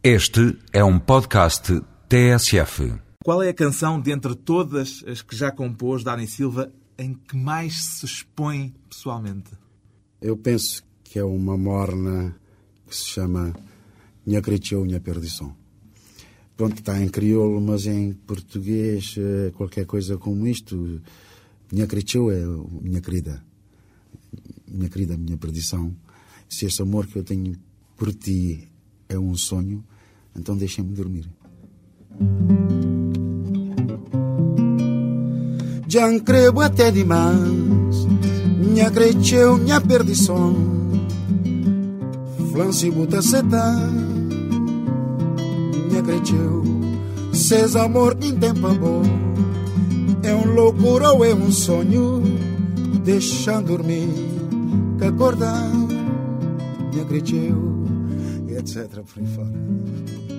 Este é um podcast TSF. Qual é a canção dentre todas as que já compôs Dani Silva em que mais se expõe pessoalmente? Eu penso que é uma morna que se chama Minha Creteu, Minha Perdição. Pronto, está em crioulo, mas em português, eh, qualquer coisa como isto. Minha Creteu é minha querida. Minha querida, minha perdição. Se este amor que eu tenho por ti é um sonho, então deixem-me dormir. Já creio até demais, minha cresceu, minha perdição. Flance buta seta, minha cresceu, seus amor em tempo bom. É um loucura ou é um sonho, deixando dormir, que acordar, minha cresceu, e etc. Por aí fora.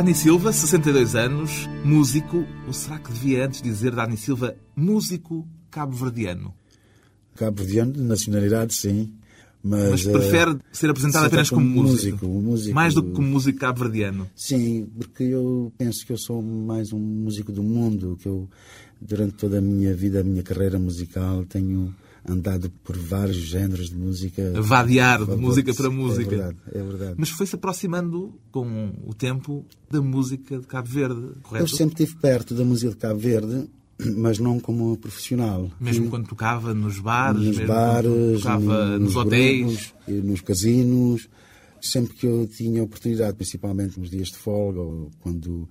Dani Silva, 62 anos, músico. Ou será que devia antes dizer Dani Silva, músico cabo-verdiano? Cabo-verdiano, de nacionalidade, sim. Mas, Mas prefere eh, ser apresentado apenas como como músico. músico. Mais do que como músico cabo-verdiano. Sim, porque eu penso que eu sou mais um músico do mundo, que eu, durante toda a minha vida, a minha carreira musical, tenho andado por vários géneros de música. Vadear de É música para música. É verdade, é verdade. Mas foi-se aproximando com o tempo da música de Cabo Verde, correto? Eu sempre estive perto da música de Cabo Verde, mas não como profissional. Mesmo quando tocava nos bares, nos bares, tocava nos, hotéis. grupos, e nos casinos, sempre que eu tinha oportunidade, principalmente nos dias de folga ou quando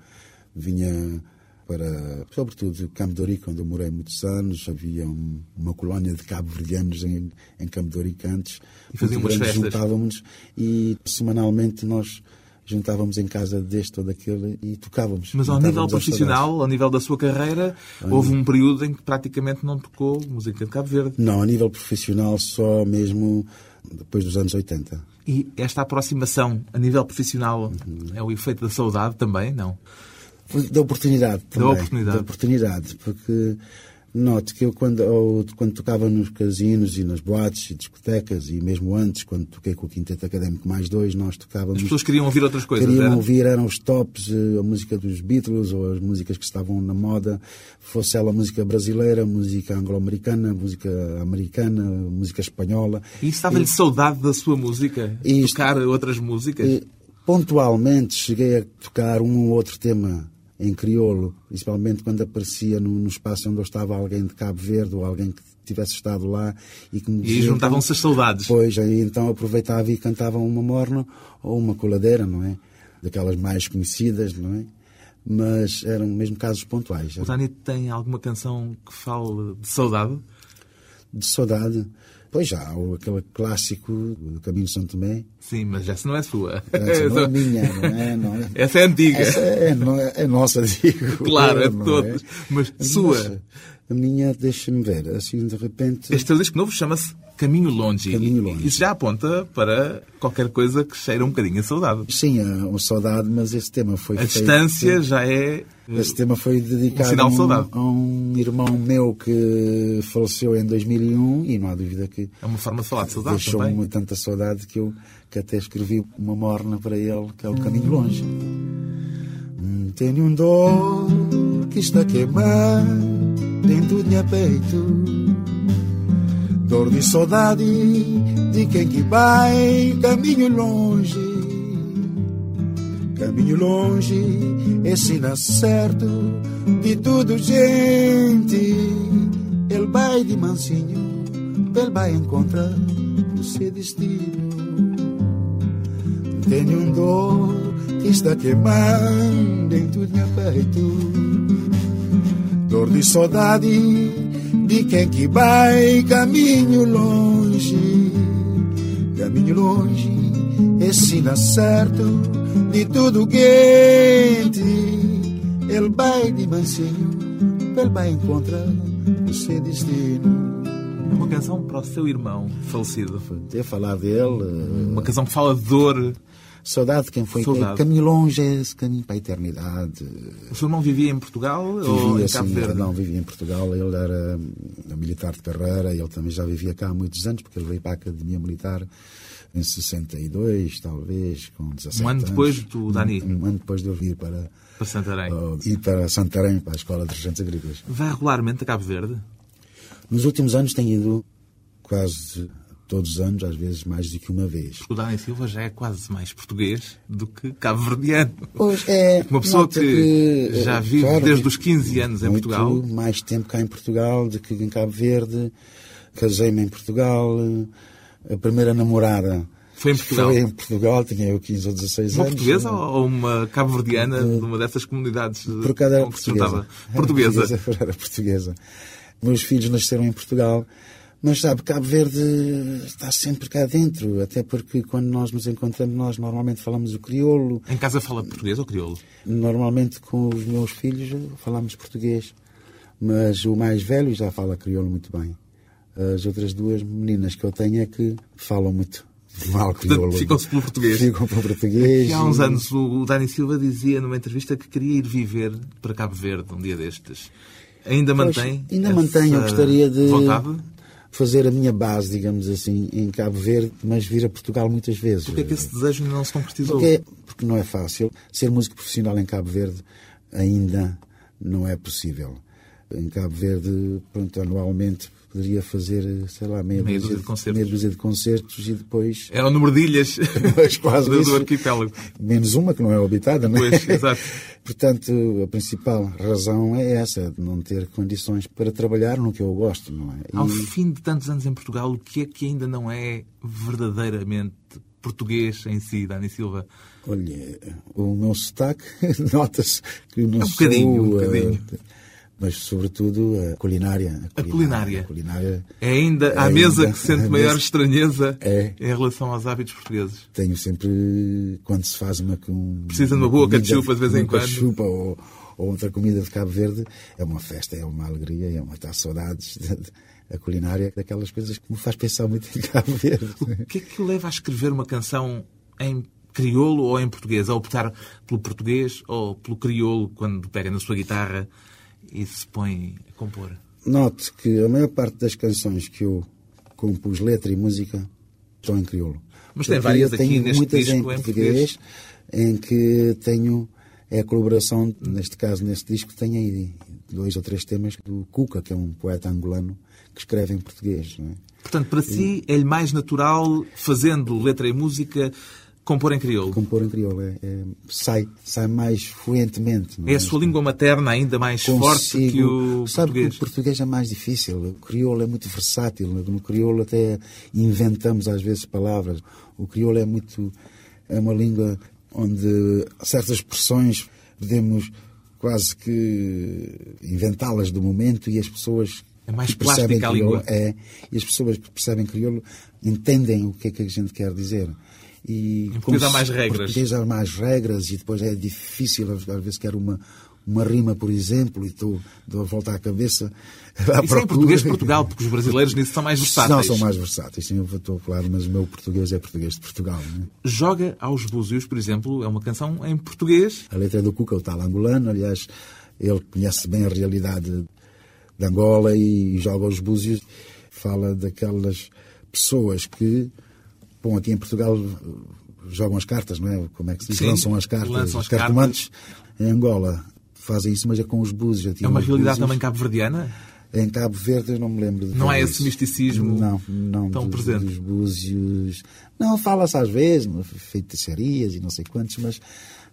vinha para, sobretudo, Campo de Ourique, onde eu morei muitos anos, havia um- uma colónia de cabo-verdianos em, em Campo de Ourique antes. E faziam umas festas. Juntávamos e semanalmente nós juntávamos em casa deste ou daquele e tocávamos. Mas ao nível profissional, ao nível da sua carreira, houve um período em que praticamente não tocou música de Cabo Verde. Não, a nível profissional só mesmo depois dos anos 80. E esta aproximação a nível profissional Uhum. é o efeito da saudade também? Não. Da oportunidade também. oportunidade. Da oportunidade, porque note que eu quando, ou quando tocava nos casinos e nas boates e discotecas e mesmo antes, quando toquei com o Quinteto Académico mais dois, nós tocávamos... As pessoas queriam ouvir outras coisas, Queriam era? ouvir, eram os tops, eh, a música dos Beatles ou as músicas que estavam na moda, fosse ela música brasileira, música anglo-americana, música americana, música espanhola. E isso dava-lhe saudade da sua música? Isto- Tocar outras músicas? E, pontualmente cheguei a tocar um ou outro tema em crioulo, principalmente quando aparecia no, no espaço onde eu estava alguém de Cabo Verde ou alguém que tivesse estado lá e que me E dizia, juntavam-se as saudades. Pois, aí então aproveitava e cantava uma morna ou uma coladeira, não é? Daquelas mais conhecidas, não é? Mas eram mesmo casos pontuais. O Dani tem alguma canção que fale de saudade? De saudade. Pois já, ou aquele clássico do Caminho de São Tomé. Sim, mas essa não é sua. Essa não é minha, não é? Não é? Essa é antiga. Essa é, no- é nossa, digo. Claro, é de não todos. Mas sua? A minha, deixa-me ver, assim de repente. Este disco novo chama-se Caminho Longe. Caminho Longe. Isso já aponta para qualquer coisa que cheira um bocadinho a saudade. Sim, é uma saudade, mas esse tema foi A feito- distância já é... Esse tema foi dedicado Um a, de um, a um irmão meu que faleceu em 2001 e não há dúvida que É uma forma de falar de saudade deixou-me tanta saudade que eu que até escrevi uma morna para ele, que é o Caminho Longe. Hum, Tenho um dor que está queimando dentro de meu peito. Dor de saudade de quem que vai caminho longe. Caminho longe é sinal certo de tudo, gente. Ele vai de mansinho, ele vai encontrar o seu destino. Tenho um dor que está queimando dentro do meu peito. Dor de saudade de quem que vai caminho longe, caminho longe, esse dá certo de tudo quente. Ele vai de mansinho, ele vai encontrar o seu destino. Uma canção para o seu irmão falecido. Ter falar dele, Uma canção que fala de dor. Saudade de quem foi, Saudade. caminho longe, esse caminho para a eternidade. O seu irmão vivia em Portugal ou Vivia, em Cabo sim, Verde? não, vivia em Portugal. Ele era hum, militar de carreira, ele também já vivia cá há muitos anos, porque ele veio para a Academia Militar em 62, talvez, com 17 Um ano anos. depois do Dani. Um, um ano depois de eu vir para, Para Santarém. uh, ir para Santarém, para a Escola de Regentes Agrícolas. Vai regularmente a Cabo Verde? Nos últimos anos tenho ido quase todos os anos, às vezes mais do que uma vez. O Dani Silva já é quase mais português do que cabo-verdiano. Pois é, Uma pessoa nota que, eh, já vive claro, desde os 15 anos em Portugal. mais tempo cá em Portugal do que em Cabo Verde. Casei-me em Portugal. A primeira namorada Foi em Portugal? foi em Portugal, tinha eu 15 ou 16 Uma anos. portuguesa ou uma cabo-verdiana de uma dessas comunidades eh, Por cada era portuguesa. Portuguesa. Era portuguesa. Era portuguesa. Meus filhos nasceram em Portugal. Mas sabe, Cabo Verde está sempre cá dentro, até porque quando nós nos encontramos, nós normalmente falamos o crioulo, Em casa fala português ou crioulo? Normalmente com os meus filhos falamos português, mas o mais velho já fala crioulo muito bem. As outras duas meninas que eu tenho é que falam muito mal crioulo. ficam-se pelo português. Ficam pelo português. E há uns anos o Dani Silva dizia numa entrevista que queria ir viver para Cabo Verde um dia destes. Ainda Pois, mantém? Ainda mantenho, eu gostaria de Vontade? Fazer a minha base, digamos assim, em Cabo Verde, mas vir a Portugal muitas vezes. Porquê é que esse desejo não se concretizou? Porque, porque não é fácil. Ser músico profissional em Cabo Verde ainda não é possível. Em Cabo Verde, pronto, anualmente poderia fazer, sei lá, meia, Meia dúzia, de concertos. meia dúzia de concertos e depois Era o número de ilhas quase do, isso. arquipélago. menos uma que não é habitada, não é? Pois, exato. Portanto, a principal razão é essa, de não ter condições para trabalhar no que eu gosto, não é? Ao E- fim de tantos anos em Portugal, o que é que ainda não é verdadeiramente português em si, Dani Silva? Olha, o meu sotaque nota-se que não É um bocadinho, um sou, eh, bocadinho. Mas sobretudo a culinária. A culinária. A culinária É ainda à Ainda, mesa que sente maior mesa. estranheza É. em relação aos hábitos portugueses. tenho sempre, quando se faz uma... Um, Precisa de uma boa cachupa de vez em quando. cachupa ou, ou outra comida de Cabo Verde, é uma festa, é uma alegria, é uma tá saudades. de- de- a culinária, daquelas coisas que me faz pensar muito em Cabo Verde. O que é que leva a escrever uma canção em crioulo ou em português? A optar pelo português ou pelo crioulo quando pega na sua guitarra e se põe a compor? Note que a maior parte das canções que eu compus, letra e música, estão em crioulo. Mas tem várias aqui neste muitas disco em em português, em que tenho é a colaboração, neste caso, neste disco, tenho aí dois ou três temas do Cuca, que é um poeta angolano, que escreve em português. É? Portanto, para si é-lhe mais natural, fazendo letra e música, compor em crioulo. Compor em crioulo é, é- sai, sai mais fluentemente. não É a sua língua materna ainda mais forte que o Sabe português. que o português é mais difícil. O crioulo é muito versátil. No crioulo até inventamos às vezes palavras. O crioulo é muito é uma língua onde certas expressões podemos quase que inventá-las do momento e as pessoas É mais que percebem a crioulo língua. é e as pessoas que percebem crioulo entendem o que é que a gente quer dizer. E Em português há mais regras. português há mais regras e depois é difícil, às vezes quero uma, uma rima, por exemplo, e estou, dou a volta à cabeça. à Isso é em português de Portugal, porque os brasileiros nisso são mais versáteis. Não, são mais versáteis, sim, eu estou a falar, mas o meu português é português de Portugal. Né? Joga aos Búzios, por exemplo, é uma canção em português. A letra é do Cuca, o tal angolano, aliás, ele conhece bem a realidade de Angola e joga aos búzios. Fala daquelas pessoas que, bom, aqui em Portugal jogam as cartas, não é? Como é que se diz? Sim, lançam as cartas. lançam as cartomantes em Angola fazem isso, mas é com os búzios. É uma realidade búzios. também cabo-verdiana. Em Cabo Verde eu não me lembro de Não há ver esse misticismo não, não, tão dos, presente. dos búzios. Não, fala-se às vezes, feitiçarias e não sei quantos, mas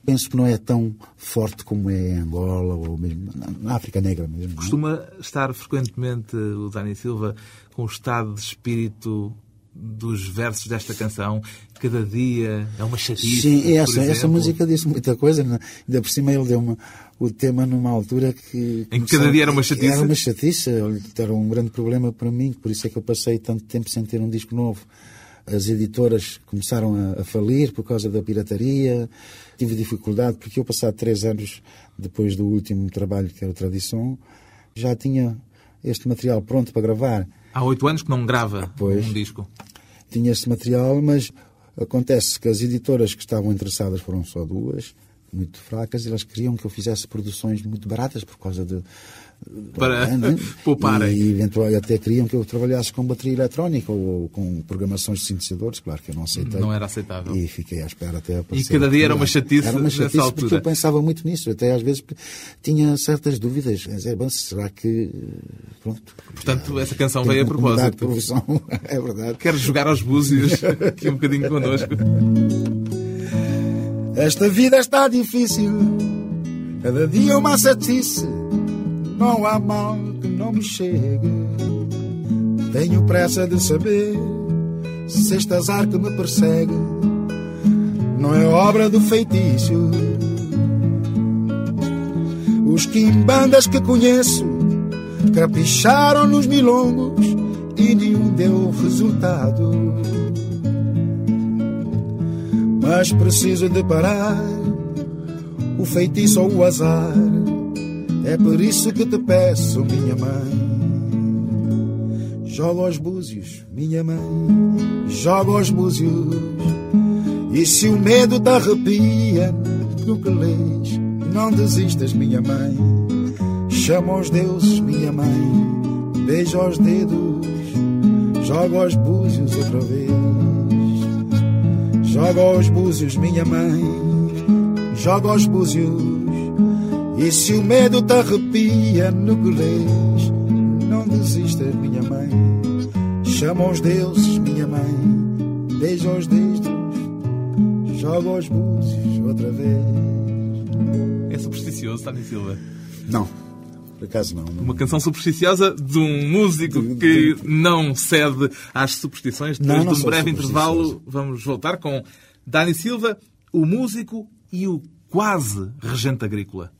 penso que não é tão forte como é em Angola ou mesmo na, África Negra mesmo. é? Costuma estar frequentemente o Dani Silva com o estado de espírito dos versos desta canção? Cada dia é uma chatice. Sim, essa, essa música disse muita coisa. Né? Ainda por cima ele deu uma, o tema numa altura que. Em que cada dia era uma chatice? Era uma chatice, era um grande problema para mim, por isso é que eu passei tanto tempo sem ter um disco novo. As editoras começaram a, a falir por causa da pirataria. Tive dificuldade, porque eu, passado três anos depois do último trabalho, que era o Tradição, já tinha este material pronto para gravar. Há oito anos que não grava pois, um disco. Tinha este material, mas acontece que as editoras que estavam interessadas foram só duas, muito fracas, elas queriam que eu fizesse produções muito baratas por causa de para né? pouparem. E, eventualmente até queriam que eu trabalhasse com bateria eletrónica ou com programações de sintetizadores, claro que eu não aceitei. Não era aceitável. E fiquei à espera até aparecer. E cada dia era uma chatice, era uma chatice nessa altura. porque eu pensava muito nisso, até às vezes tinha certas dúvidas. Dizer, bom, será que. Pronto. Portanto, essa canção veio a propósito. é verdade. Quero jogar aos búzios aqui um bocadinho connosco. Esta vida está difícil, cada dia uma chatice não há mal que não me chegue. Tenho pressa de saber se este azar que me persegue não é obra do feitiço. Os quimbandas que conheço capricharam nos milongos e nenhum deu resultado. Mas preciso de parar o feitiço ou o azar é por isso que te peço, minha mãe. Joga aos búzios, minha mãe, joga aos búzios. E se o medo te arrepia no que lês, não desistas, minha mãe. Chama aos deuses, minha mãe, beija os dedos, joga aos búzios outra vez. Joga aos búzios, minha mãe, joga aos búzios. E se o medo te arrepia no que lês, não desistas, minha mãe. Chama os deuses, minha mãe. Beija os dedos, joga os búzios outra vez. É supersticioso, Tânia Silva? Não. Por acaso não, não. Uma canção supersticiosa de um músico de, que de... não cede às superstições. Depois não, não de um breve intervalo, vamos voltar com Dani Silva, o músico e o quase regente agrícola.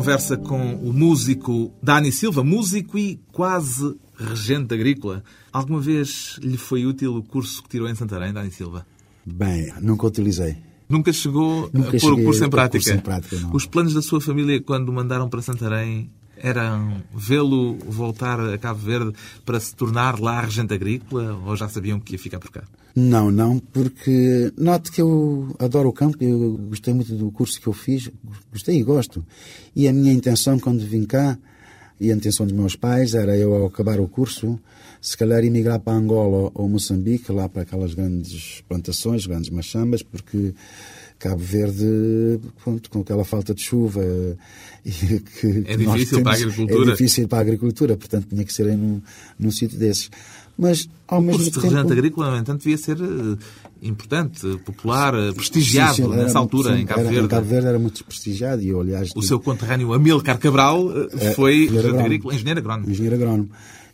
Conversa com o músico Dani Silva, músico e quase regente agrícola. Alguma vez lhe foi útil o curso que tirou em Santarém, Dani Silva? Bem, nunca utilizei. Nunca chegou nunca a pôr o curso em prática? Curso em prática Os planos da sua família, quando mandaram para Santarém, eram vê-lo voltar a Cabo Verde para se tornar lá regente agrícola ou já sabiam que ia ficar por cá? Não, não, porque note que eu adoro o campo, eu gostei muito do curso que eu fiz, gostei e gosto. E a minha intenção quando vim cá, e a intenção dos meus pais, era eu ao acabar o curso, se calhar emigrar para Angola ou Moçambique, lá para aquelas grandes plantações, grandes machambas, porque Cabo Verde, pronto, com aquela falta de chuva. Que, é difícil temos, para a agricultura. É difícil para a agricultura, portanto tinha que ser aí num, num sítio desses. Mas, ao o mesmo curso tempo... de regente agrícola, no entanto, devia ser eh, importante, popular, eh, prestigiado sim, sim, nessa altura, sim, em Cabo era, Verde. Em Cabo Verde era muito prestigiado e aliás... O seu conterrâneo Amilcar Cabral eh, foi agrícola, engenheiro agrónomo. Engenheiro agrónomo.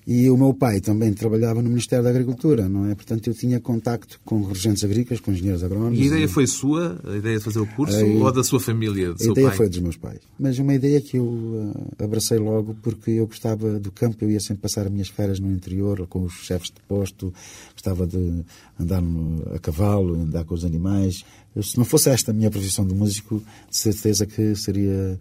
E o meu pai também trabalhava no Ministério da Agricultura, não é? Portanto, eu tinha contacto com regentes agrícolas, com engenheiros agrónomos. E a ideia e... foi sua, a ideia de fazer o curso, ou da sua família, do A ideia pai? foi dos meus pais. Mas uma ideia que eu uh, abracei logo porque eu gostava do campo, eu ia sempre passar as minhas férias no interior, com os chefes de posto, gostava de andar a cavalo, andar com os animais. Eu, se não fosse esta a minha profissão de músico, de certeza que seria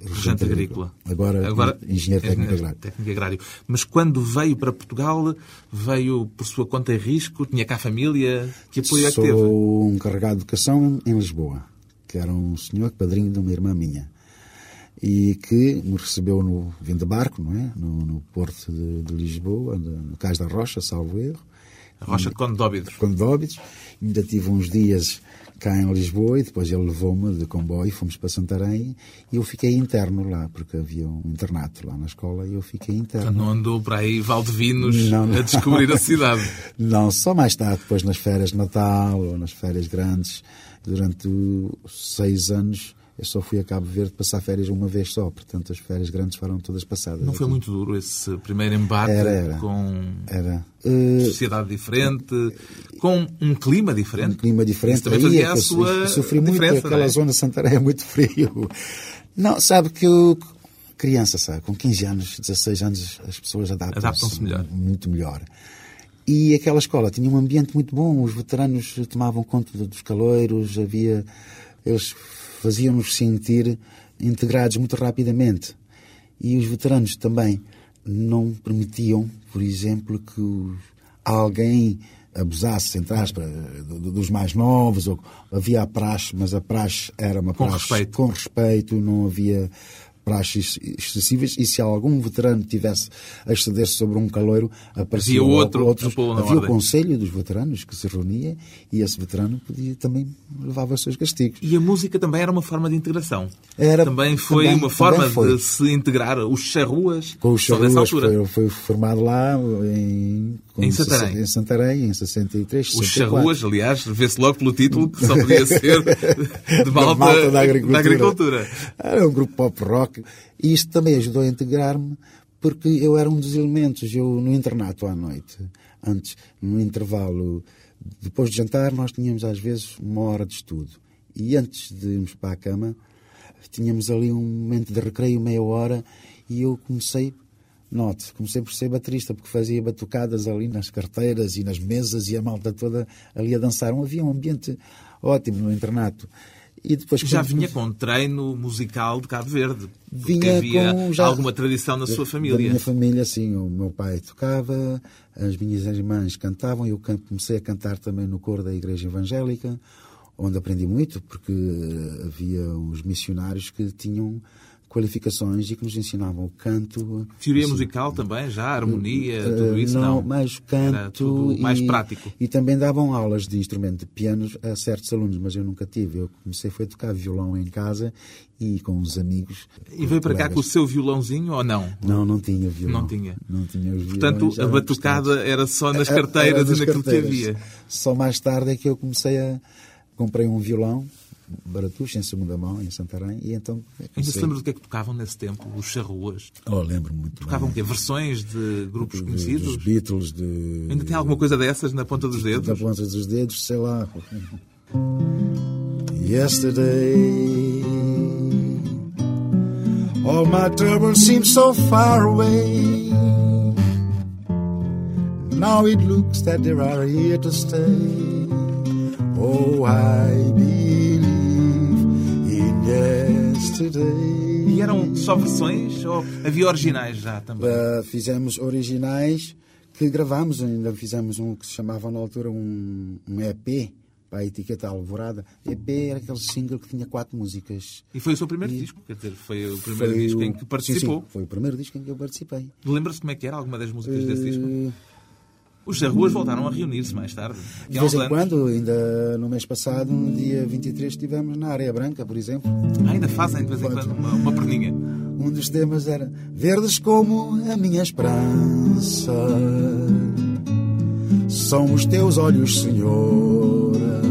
regente agrícola. Agora, Agora engenheiro técnico agrário. técnico agrário. Mas quando veio para Portugal, veio por sua conta e risco? Tinha cá família? Que apoio é que teve? Sou um carregado de educação em Lisboa, que era um senhor padrinho de uma irmã minha. e que me recebeu no vindo de barco, não é? No, no porto de, de, Lisboa, no Cais da Rocha, salvo erro. A Rocha de Conde de Óbidos. Conde de Óbidos. Ainda tive uns dias cá em Lisboa e depois ele levou-me de comboio, fomos para Santarém e eu fiquei interno lá, porque havia um internato lá na escola e eu fiquei interno. Então não andou para aí Valdevinos não, não. a descobrir a cidade? Não, só mais tarde, depois nas férias de Natal ou nas férias grandes, durante seis anos eu só fui a Cabo Verde passar férias uma vez só, portanto as férias grandes foram todas passadas. Não foi muito duro esse primeiro embate era, era, com era. Uh, sociedade diferente, com um clima diferente? Um clima diferente. Isso também fazia a sua sofri muito, aquela é? zona de Santarém é muito frio. Não, sabe que eu, criança, sabe, com 15 anos, 16 anos, as pessoas adaptam-se adaptam melhor. muito melhor. E aquela escola tinha um ambiente muito bom, os veteranos tomavam conta dos caloiros, havia... Eles faziam-nos sentir integrados muito rapidamente. E os veteranos também não permitiam, por exemplo, que alguém abusasse, entre aspas, dos mais novos. Ou, havia a praxe, mas a praxe era uma com praxe respeito. com respeito, não havia praxes excessivas e se algum veterano tivesse a exceder sobre um caloiro, aparecia havia outro, outros, havia o conselho dos veteranos que se reunia e esse veterano podia também levava os seus castigos. E a música também era uma forma de integração. Era, também foi também, uma forma foi. de se integrar os charruas. Com os charruas foi, foi, formado lá em, em Santarém. Em Santarém, em 63, 64. Os charruas, aliás, vê-se logo pelo título que só podia ser de malta, malta da, agricultura. da agricultura. Era um grupo pop rock e isto também ajudou a integrar-me, porque eu era um dos elementos. Eu, no internato à noite, antes, no intervalo, depois de jantar, nós tínhamos às vezes uma hora de estudo. E antes de irmos para a cama, tínhamos ali um momento de recreio, meia hora, e eu comecei Note, comecei por ser baterista, porque fazia batucadas ali nas carteiras e nas mesas e a malta toda ali a dançar. Havia um ambiente ótimo no internato. E depois, já vinha com treino musical de Cabo Verde. Vinha havia com já, alguma tradição na sua família. Da minha família, sim. O meu pai tocava, as minhas irmãs cantavam, eu comecei a cantar também no coro da Igreja Evangélica, onde aprendi muito, porque havia os missionários que tinham qualificações e que nos ensinavam o canto. Teoria musical também, já, harmonia, uh, tudo isso? Não, não. mais canto. Mais prático. E também davam aulas de instrumento de piano a certos alunos, mas eu nunca tive. Eu comecei foi a tocar violão em casa e com os amigos. E veio para cá com o seu violãozinho ou não? Não, não tinha violão. Não tinha. Não tinha os Portanto, a batucada era só nas carteiras e naquilo carteiras. que havia. Só mais tarde é que eu comecei a. Comprei um violão Baratuxa, em segunda mão, em Santarém, e então... Ainda se lembra do que é que tocavam nesse tempo, os charruas? Oh, lembro muito Tocavam bem. o quê? Versões de grupos de, conhecidos? Dos Beatles, de... Ainda tem alguma coisa dessas na ponta dos dedos? Na ponta dos dedos, sei lá. Yesterday All my troubles seem so far away Now it looks that they are here to stay Oh, I believe. E eram só versões ou havia originais já também? Uh, fizemos originais que gravámos, ainda fizemos um que se chamava na altura um, um EP para a etiqueta Alvorada. EP era aquele single que tinha quatro músicas. E foi o seu primeiro e... disco, quer dizer, foi o primeiro foi disco o... em que participou? Sim, sim, foi o primeiro disco em que eu participei. Lembra-se como é que era alguma das músicas uh... desse disco? Os Charruas voltaram a reunir-se mais tarde. De vez em quando, ainda no mês passado, no dia 23, estivemos na Areia Branca, por exemplo. Ah, ainda fazem de vez em quando uma, uma perninha. Um dos temas era Verdes como a minha esperança São os teus olhos, Senhora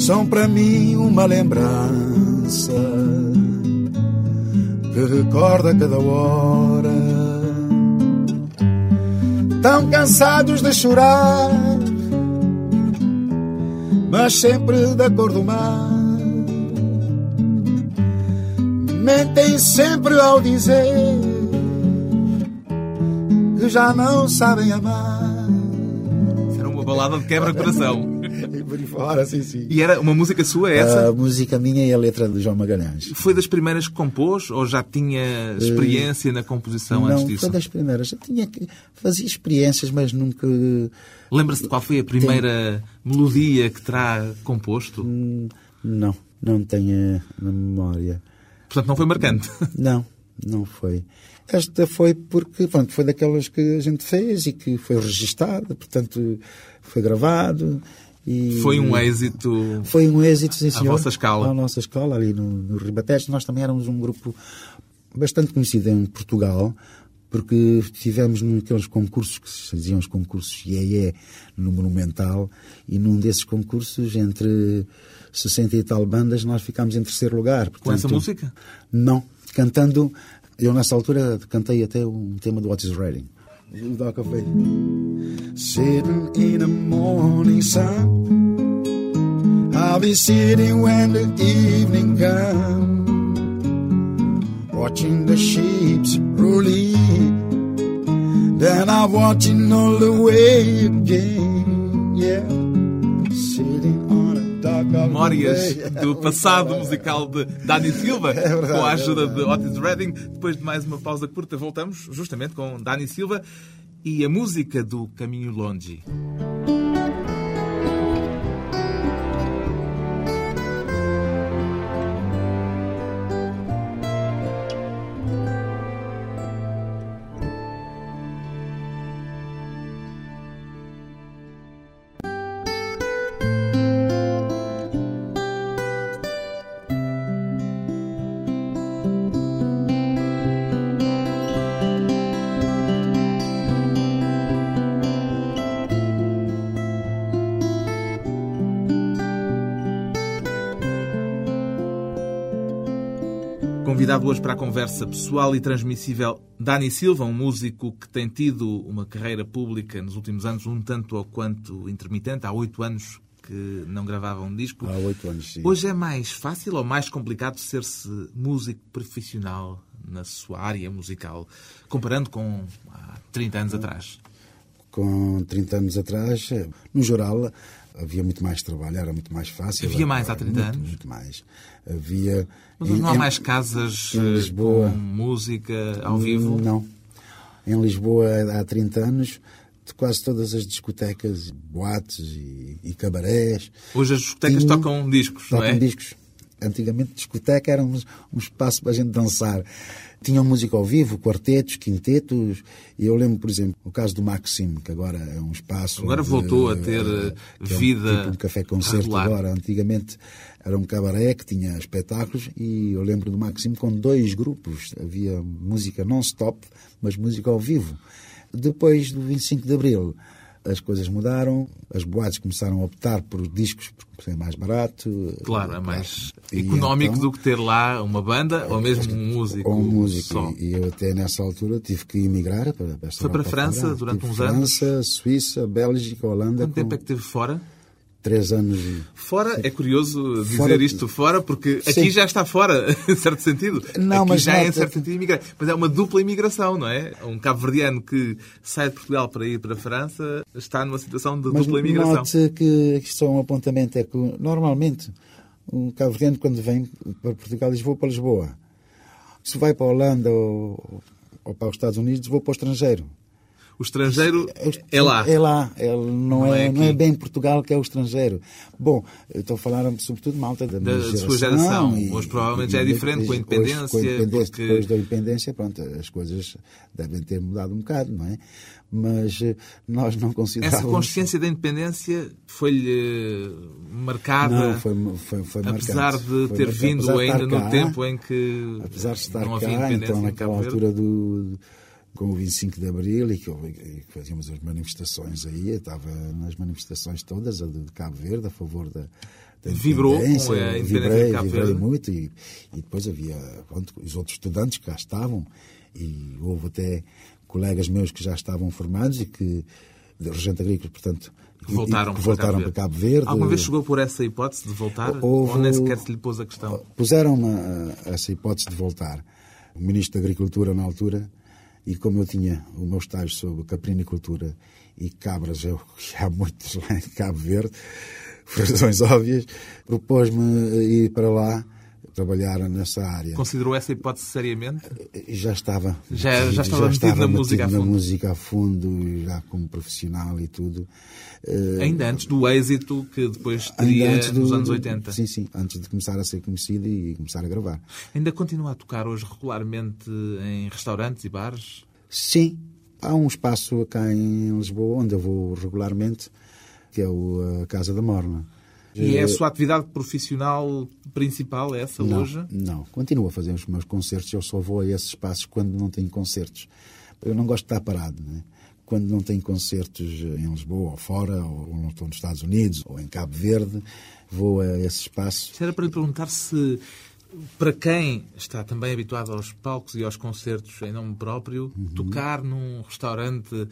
São para mim uma lembrança Que recorda cada hora tão cansados de chorar, mas sempre da cor do mar. Mentem sempre ao dizer que já não sabem amar. Era uma balada de quebra-coração. E por aí fora, sim, sim. E era uma música sua essa? A música minha e a letra de João Magalhães. Foi das primeiras que compôs ou já tinha experiência uh, na composição não, antes disso? Não, foi das primeiras. Já tinha que fazia experiências, mas nunca. Lembra-se de qual foi a primeira Tem... melodia que terá composto? Hum, não, não tenho na memória. Portanto, não foi marcante. Não, não foi. Esta foi porque pronto, foi daquelas que a gente fez e que foi registada, portanto, foi gravado. E foi um êxito. Foi um êxito, sim, senhor. À vossa escala. À nossa escala, ali no, no Ribatejo. Nós também éramos um grupo bastante conhecido em Portugal, porque tivemos naqueles concursos que se diziam os concursos IEE no Monumental, e num desses concursos, entre 60 e tal bandas, nós ficámos em terceiro lugar. Portanto, Com essa música? Não, cantando. Eu, nessa altura, cantei até um tema do Otis Redding. O Doc of Sitting in the morning sun. I'll be sitting when the evening comes. Watching the ships roll in Then I'm watching all the way again. Yeah. Sitting memórias do passado musical de Dani Silva, é com a ajuda é de Otis Redding. Depois de mais uma pausa curta, voltamos justamente com Dani Silva e a música do Caminho Longe. Convidado hoje para a conversa pessoal e transmissível, Dani Silva, um músico que tem tido uma carreira pública nos últimos anos um tanto ou quanto intermitente. Há oito anos que não gravava um disco. Há oito anos, sim. Hoje é mais fácil ou mais complicado ser-se músico profissional na sua área musical, comparando com há 30 anos atrás? Com 30 anos atrás, no geral, havia muito mais trabalho, era muito mais fácil. Havia mais há 30 muito, anos? Muito mais. Havia. Mas não há mais casas em Lisboa, com música ao vivo? Não. Em Lisboa, há 30 anos, quase todas as discotecas, boates e, e cabarés. Hoje as discotecas tinham, tocam discos, tocam não é? Tocam discos. Antigamente, discoteca era um, um espaço para a gente dançar. Tinham música ao vivo, quartetos, quintetos, e eu lembro, por exemplo, o caso do Maxim, que agora é um espaço. Agora de, voltou a ter é vida. Um, tipo um café-concerto agora. Antigamente era um cabaré que tinha espetáculos, e eu lembro do Maxim com dois grupos. Havia música non-stop, mas música ao vivo. Depois do 25 de Abril, as coisas mudaram, as boates começaram a optar por discos por ser mais barato. Claro, é mais e económico então, do que ter lá uma banda ou mesmo um músico. Ou um músico. Só. E eu até nessa altura tive que emigrar para, para Foi para a França fora. durante tive uns França, anos? França, Suíça, Bélgica, Holanda. Quanto com... tempo é que esteve fora? Três anos. Fora, é curioso dizer fora... isto fora, porque aqui Sim. já está fora, em certo sentido. Não, aqui mas já não, é em certo sentido imigrante. Mas é uma dupla imigração, não é? Um cabo-verdiano que sai de Portugal para ir para a França está numa situação de mas dupla imigração. Note que aqui só um apontamento é que, normalmente, um cabo-verdiano, quando vem para Portugal, diz vou para Lisboa. Se vai para a Holanda ou, ou para os Estados Unidos, vou para o estrangeiro. O estrangeiro é lá. É lá. Ele não, não é, é não é bem Portugal que é o estrangeiro. Bom, eu estou a falar sobretudo malta da, da geração, sua geração. E, hoje provavelmente e, já é diferente com a independência. Hoje, com a independência porque... Depois da independência, pronto, as coisas devem ter mudado um bocado, não é? Mas eh, nós não consideramos... Essa consciência da independência foi-lhe marcada? Não, foi, foi, foi Apesar marcante. de ter foi, vindo ainda cá, no tempo em que apesar de estar não havia cá, independência então naquela altura Verde. do com o 25 de Abril e que, e que fazíamos as manifestações aí, eu estava nas manifestações todas, a de Cabo Verde, a favor da, da Vibrou com a independência vibrei, de Cabo vibrei Verde? muito e, e depois havia pronto, os outros estudantes que cá estavam e houve até colegas meus que já estavam formados e que de regente agrícola, portanto, que voltaram, que para, voltaram Cabo para Cabo Verde. Alguma vez chegou por essa hipótese de voltar? Houve, ou nem sequer se lhe pôs a questão? Puseram essa hipótese de voltar. O Ministro da Agricultura, na altura, e como eu tinha o meu estágio sobre caprinicultura e cabras, eu há muitos lá em Cabo Verde, por razões óbvias, propôs-me ir para lá trabalhar nessa área. Considerou essa hipótese seriamente? Já estava. Já, já estava já metido estava na, música, metido a na música a fundo, já como profissional e tudo. Eh, Ainda antes do êxito que depois teria do, nos anos 80. Sim, sim, antes de começar a ser conhecido e começar a gravar. Ainda continua a tocar hoje regularmente em restaurantes e bares? Sim. Há um espaço cá em Lisboa onde eu vou regularmente, que é a Casa da Morna. E é a sua atividade profissional principal, é essa não, loja? Não, continuo a fazer os meus concertos. Eu só vou a esses espaços quando não tenho concertos. Eu não gosto de estar parado. Né? Quando não tenho concertos em Lisboa ou fora, ou não estou nos Estados Unidos, ou em Cabo Verde, vou a esses espaços. Era para lhe perguntar se, para quem está também habituado aos palcos e aos concertos em nome próprio, uhum. tocar num restaurante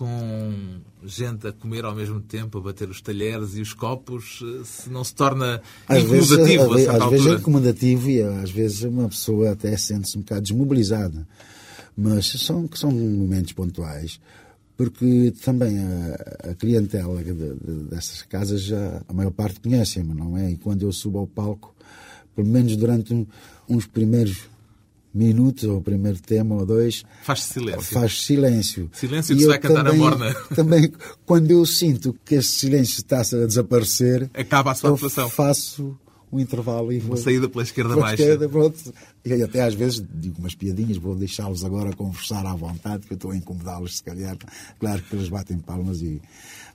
com gente a comer ao mesmo tempo, a bater os talheres e os copos, eh, se não se torna às incomodativo vezes, a Às vezes é incomodativo e às vezes uma pessoa até sente-se um bocado desmobilizada. Mas são, são momentos pontuais, porque também a, a clientela de, de, dessas casas, já, a maior parte conhecem-me, não é? E quando eu subo ao palco, pelo menos durante um, uns primeiros minutos, ou o primeiro tema ou dois. Faz silêncio. Faz silêncio. Silêncio que se vai cantar também, a morna. Também, quando eu sinto que esse silêncio está a desaparecer, acaba a sua atuação. Faço um intervalo e vou. Uma saída pela esquerda pela baixa. Esquerda, pronto. E até às vezes digo umas piadinhas, vou deixá-los agora conversar à vontade, que eu estou a incomodá-los, se calhar. Claro que eles batem palmas e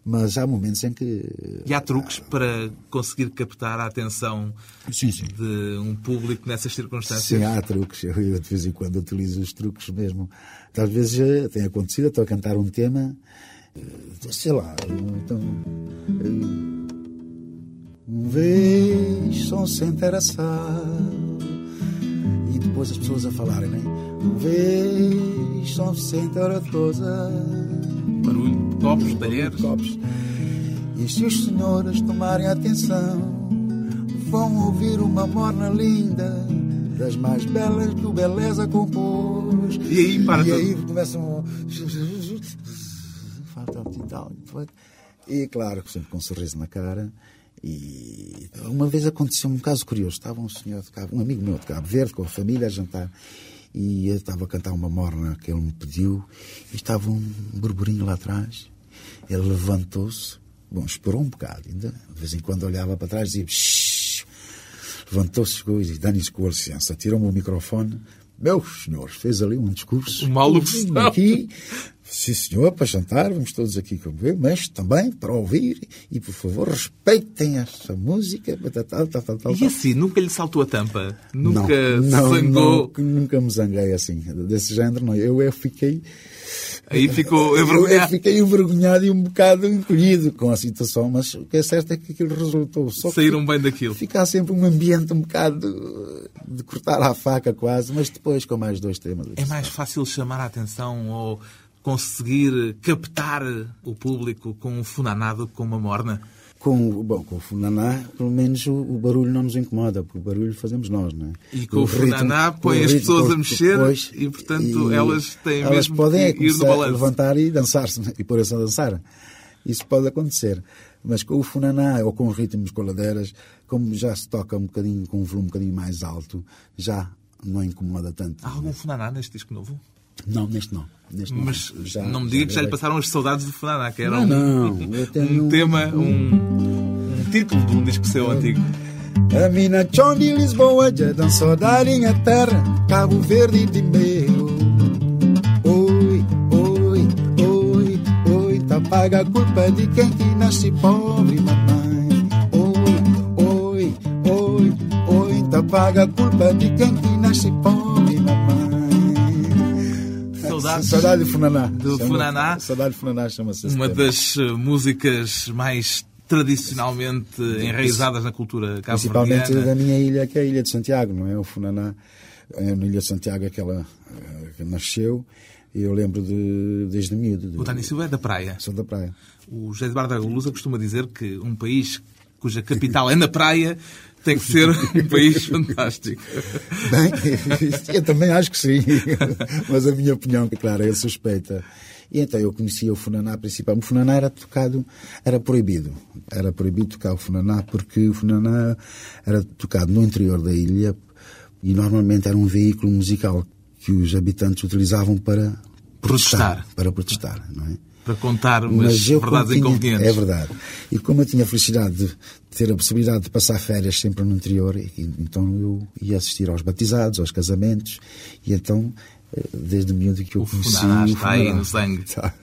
mas há momentos em que. E há truques para conseguir captar a atenção sim, sim. de um público nessas circunstâncias? Sim, há truques. Eu, de vez em quando utilizo os truques mesmo. Talvez já tenha acontecido, estou a cantar um tema, eh, sei lá, então. Um vez som sem interessado e depois as pessoas a falarem, né? Um vez som sem interessado barulho, copos, talheres. Copos. E se os senhores tomarem atenção, vão ouvir uma morna linda, das mais belas que o Beleza compôs. E aí, para E aí começam. Falta tal. E claro, sempre com um sorriso na cara. E uma vez aconteceu um caso curioso. Estava um senhor de Cabo, um amigo meu de Cabo Verde, com a família, a jantar e eu estava a cantar uma morna que ele me pediu e estava um burburinho lá atrás. Ele levantou-se, bom, esperou um bocado ainda, de vez em quando olhava para trás e dizia levantou-se e disse, Dani, com licença, tirou-me o microfone, meus senhores, fez ali um discurso. Uma alução. Aqui, sim senhor, para jantar, vamos todos aqui comer, mas também para ouvir e, por favor, respeitem essa música. Tal, tal, tal, tal, e assim, nunca lhe saltou a tampa? Nunca não, não, zangou? Não, nunca me zanguei assim, desse género, não. Eu, eu fiquei... Aí ficou envergonhado. Eu, eu fiquei envergonhado e um bocado encolhido com a situação, mas o que é certo é que aquilo resultou. Só Saíram bem daquilo. Ficar sempre um ambiente um bocado de cortar a faca quase, mas depois com mais dois temas. É mais fácil chamar a atenção ou conseguir captar o público com um funaná do que com uma morna? Com, bom, com o funaná, pelo menos o, o, barulho não nos incomoda, porque o barulho fazemos nós, não é? E com o, o funaná põe as pessoas a mexer depois, e, portanto, e elas têm elas mesmo podem que ir no balanço. levantar e dançar-se, e pôr-se a dançar. Isso pode acontecer. Mas com o funaná ou com ritmos coladeiras, como já se toca um bocadinho, com um volume um bocadinho mais alto, já não incomoda tanto. Há algum funaná neste disco novo? Não, neste não. Neste Mas não, já, não me diga que já lhe passaram as saudades do que era não, um, não, um tema, um, um título de um disco seu antigo. A mina chão de Lisboa já dançou da linha terra, Cabo Verde de meio. Oi, oi, oi, oi, tá paga a culpa de quem que nasce pobre, mamãe. Oi, oi, oi, oi, tá paga a culpa de quem que nasce pobre, mamãe. Saudades Saudade de Funaná. Do chama, Funaná. Saudade de Funaná chama-se. Uma das eh, músicas mais tradicionalmente enraizadas na cultura cabo-verdiana. Principalmente da minha ilha, que é a Ilha de Santiago, não é? O Funaná, é na Ilha de Santiago aquela eh, que nasceu, eu lembro de, desde miúdo. De, o Dani Silva é da praia. Sou da praia. O José Eduardo Agulusa costuma dizer que um país cuja capital é na praia tem que ser um país fantástico. Bem, eu também acho que sim. Mas a minha opinião, claro, é suspeita. E então eu conhecia o funaná principal. O funaná era tocado, era proibido. Era proibido tocar o funaná porque o funaná era tocado no interior da ilha e normalmente era um veículo musical que os habitantes utilizavam para protestar. protestar para protestar, não é? Para contar umas Mas eu, verdades tinha, inconvenientes. É verdade. E como eu tinha a felicidade de ter a possibilidade de passar férias sempre no interior, então eu ia assistir aos batizados, aos casamentos, e então, eh, desde miúdo que eu o conheci... Funaná está aí no sangue. Tá.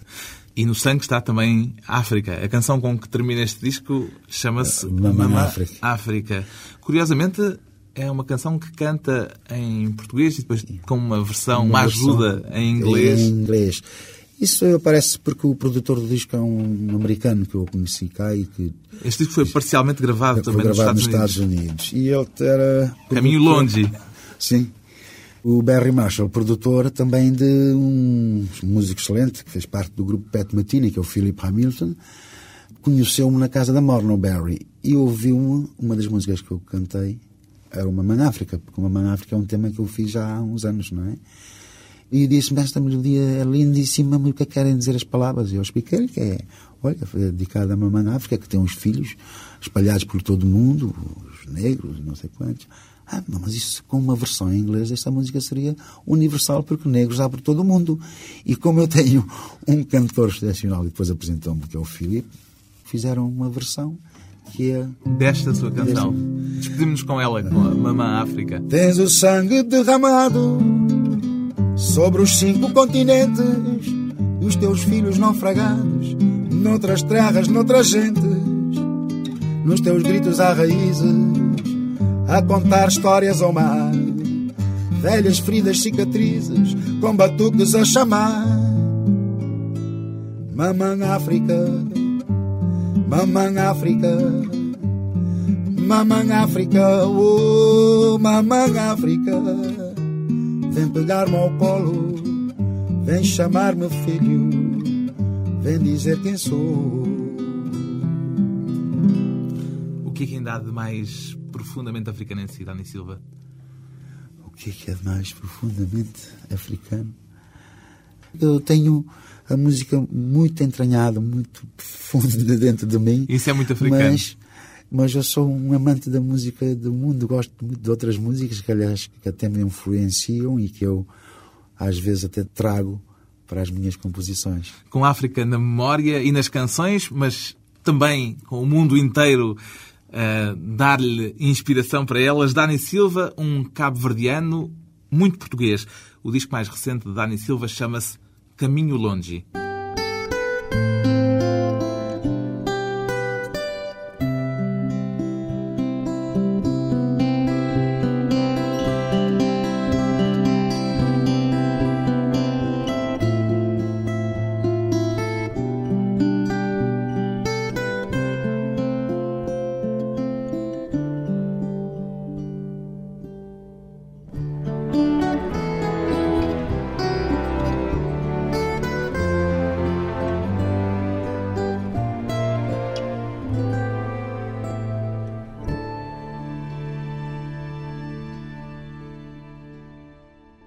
E no sangue está também África. A canção com que termina este disco chama-se Mamã África. África. Curiosamente, é uma canção que canta em português e depois com uma versão, uma, uma ajuda em inglês. Em inglês. Isso aparece porque o produtor do disco é um americano que eu conheci cá e que... Este disco foi parcialmente gravado foi também gravado nos Estados, Estados Unidos. E ele era... Caminho longe. Sim. O Barry Marshall, produtor também de um músico excelente, que fez parte do grupo Pat Matini, que é o Philip Hamilton, conheceu-me na casa da Morno Barry e ouviu-me uma das músicas que eu cantei, era o Mamãe África, porque o Mamãe África é um tema que eu fiz já há uns anos, não é? E disse-me, esta melodia é lindíssima, mas o que é que querem dizer as palavras? E eu expliquei-lhe que é, olha, foi dedicada à Mamãe África, que tem uns filhos espalhados por todo o mundo, os negros, não sei quantos. Ah, não, mas isso com uma versão em inglês, esta música seria universal, porque negros há por todo o mundo. E como eu tenho um cantor excepcional, e depois apresentou-me, que é o Filipe, fizeram uma versão que é... Desta sua canção. Despedimos-nos com ela, com a Mamã África. Tens o sangue derramado sobre os cinco continentes, os teus filhos naufragados, noutras terras, noutras gentes, nos teus gritos há raízes, a contar histórias ao mar, velhas feridas, cicatrizes, com batuques a chamar. Mamãe África, mamãe África, mamãe África, oh, mamãe África. Vem pegar-me ao colo, vem chamar-me filho, vem dizer quem sou. O que é que ainda há de mais profundamente africano em si, Dani Silva? O que é que é de mais profundamente africano? Eu tenho a música muito entranhada, muito profunda dentro de mim. Isso é muito africano. Mas mas eu sou um amante da música do mundo, gosto muito de outras músicas que, aliás, que até me influenciam e que eu, às vezes, até trago para as minhas composições. Com a África na memória e nas canções, mas também com o mundo inteiro uh, dar-lhe inspiração para elas. Dani Silva, um cabo-verdiano muito português. O disco mais recente de Dani Silva chama-se Caminho Longe.